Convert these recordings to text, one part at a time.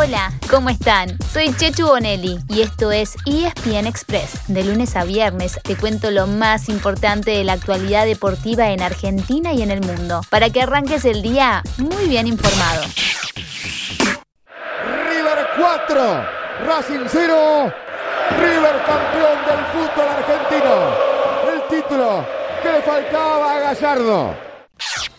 Hola, ¿cómo están? Soy Chechu Bonelli y esto es ESPN Express. De lunes a viernes te cuento lo más importante de la actualidad deportiva en Argentina y en el mundo, para que arranques el día muy bien informado. River 4, Racing 0, River campeón del fútbol argentino. El título que le faltaba a Gallardo.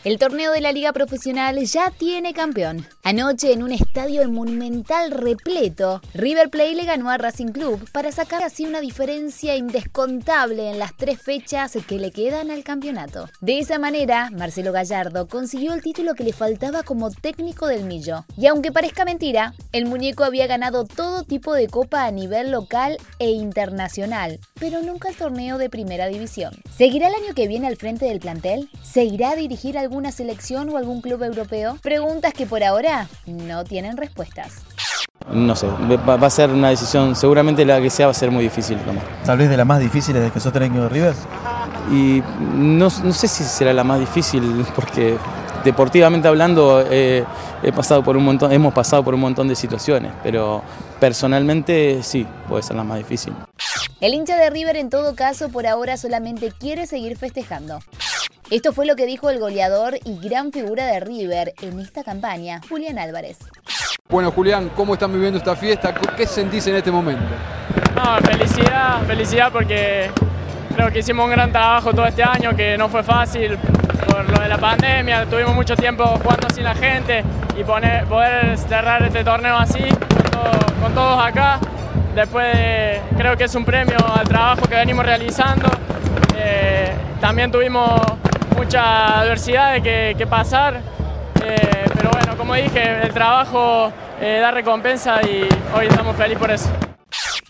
El torneo de la Liga Profesional ya tiene campeón. Anoche en un estadio monumental repleto, River Plate le ganó a Racing Club para sacar así una diferencia indescontable en las tres fechas que le quedan al campeonato. De esa manera, Marcelo Gallardo consiguió el título que le faltaba como técnico del Millo. Y aunque parezca mentira, el muñeco había ganado todo tipo de copa a nivel local e internacional, pero nunca el torneo de primera división. ¿Seguirá el año que viene al frente del plantel? ¿Seguirá a dirigir al alguna selección o algún club europeo? Preguntas que por ahora no tienen respuestas. No sé, va a ser una decisión, seguramente la que sea va a ser muy difícil tomar. Tal vez de las más difíciles de que sos técnico de River. Y no, no, sé si será la más difícil, porque deportivamente hablando eh, he pasado por un montón, hemos pasado por un montón de situaciones, pero personalmente sí, puede ser la más difícil. El hincha de River en todo caso por ahora solamente quiere seguir festejando. Esto fue lo que dijo el goleador y gran figura de River en esta campaña, Julián Álvarez. Bueno, Julián, ¿cómo están viviendo esta fiesta? ¿Qué sentís en este momento? No, felicidad, felicidad porque creo que hicimos un gran trabajo todo este año, que no fue fácil por lo de la pandemia, tuvimos mucho tiempo jugando sin la gente y poder cerrar este torneo así, con, todos acá, después creo que es un premio al trabajo que venimos realizando. Eh, también tuvimos mucha adversidad de que, pasar, eh, pero bueno, como dije, el trabajo eh, da recompensa y hoy estamos felices por eso.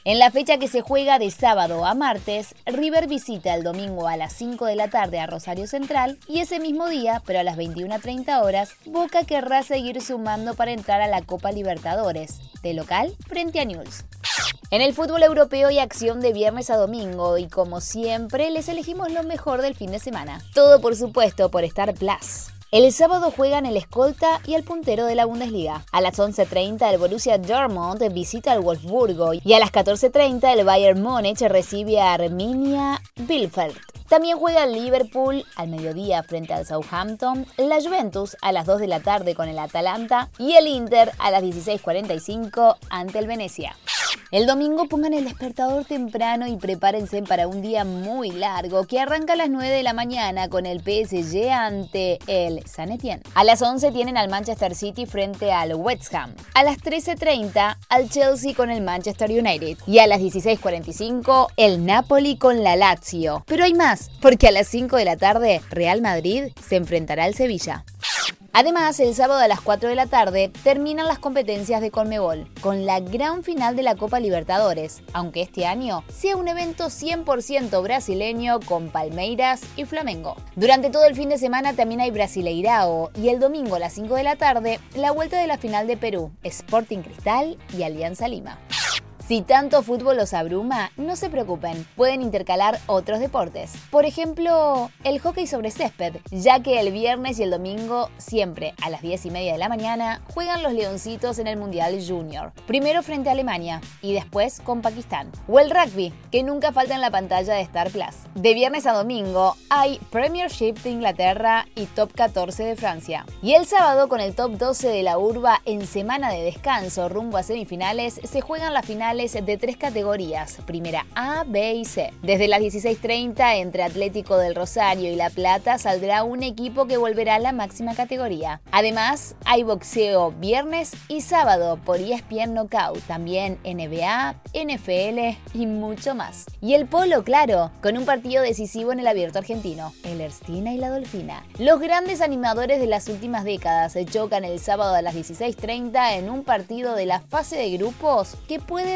En la fecha que se juega de sábado a martes, River visita el domingo a las 5 de la tarde a Rosario Central y ese mismo día, pero a las 21.30 horas, Boca querrá seguir sumando para entrar a la Copa Libertadores, de local frente a Newell's. En el fútbol europeo hay acción de viernes a domingo y como siempre les elegimos lo mejor del fin de semana. Todo por supuesto por Star Plus. El sábado juegan el escolta y el puntero de la Bundesliga. A las 11.30 el Borussia Dortmund visita al Wolfsburgo y a las 14.30 el Bayern Múnich recibe a Arminia Bielefeld. También juega el Liverpool al mediodía frente al Southampton, la Juventus a las 2 de la tarde con el Atalanta y el Inter a las 16.45 ante el Venecia. El domingo pongan el despertador temprano y prepárense para un día muy largo que arranca a las 9 de la mañana con el PSG ante el San Etienne. A las 11 tienen al Manchester City frente al West Ham. A las 13.30 al Chelsea con el Manchester United. Y a las 16.45 el Napoli con la Lazio. Pero hay más, porque a las 5 de la tarde Real Madrid se enfrentará al Sevilla. Además, el sábado a las 4 de la tarde terminan las competencias de Conmebol, con la gran final de la Copa Libertadores, aunque este año sea un evento 100% brasileño con Palmeiras y Flamengo. Durante todo el fin de semana también hay Brasileirao y el domingo a las 5 de la tarde la vuelta de la final de Perú, Sporting Cristal y Alianza Lima. Si tanto fútbol los abruma, no se preocupen, pueden intercalar otros deportes. Por ejemplo, el hockey sobre césped, ya que el viernes y el domingo, siempre a las 10 y media de la mañana, juegan los Leoncitos en el Mundial Junior. Primero frente a Alemania y después con Pakistán. O el rugby, que nunca falta en la pantalla de Star Plus. De viernes a domingo hay Premiership de Inglaterra y Top 14 de Francia. Y el sábado, con el Top 12 de la urba en semana de descanso rumbo a semifinales, se juegan las finales de tres categorías, primera A, B y C. Desde las 16.30 entre Atlético del Rosario y La Plata saldrá un equipo que volverá a la máxima categoría. Además, hay boxeo viernes y sábado por ESPN Knockout, también NBA, NFL y mucho más. Y el polo, claro, con un partido decisivo en el abierto argentino, el Erstina y la Dolfina. Los grandes animadores de las últimas décadas se chocan el sábado a las 16.30 en un partido de la fase de grupos que puede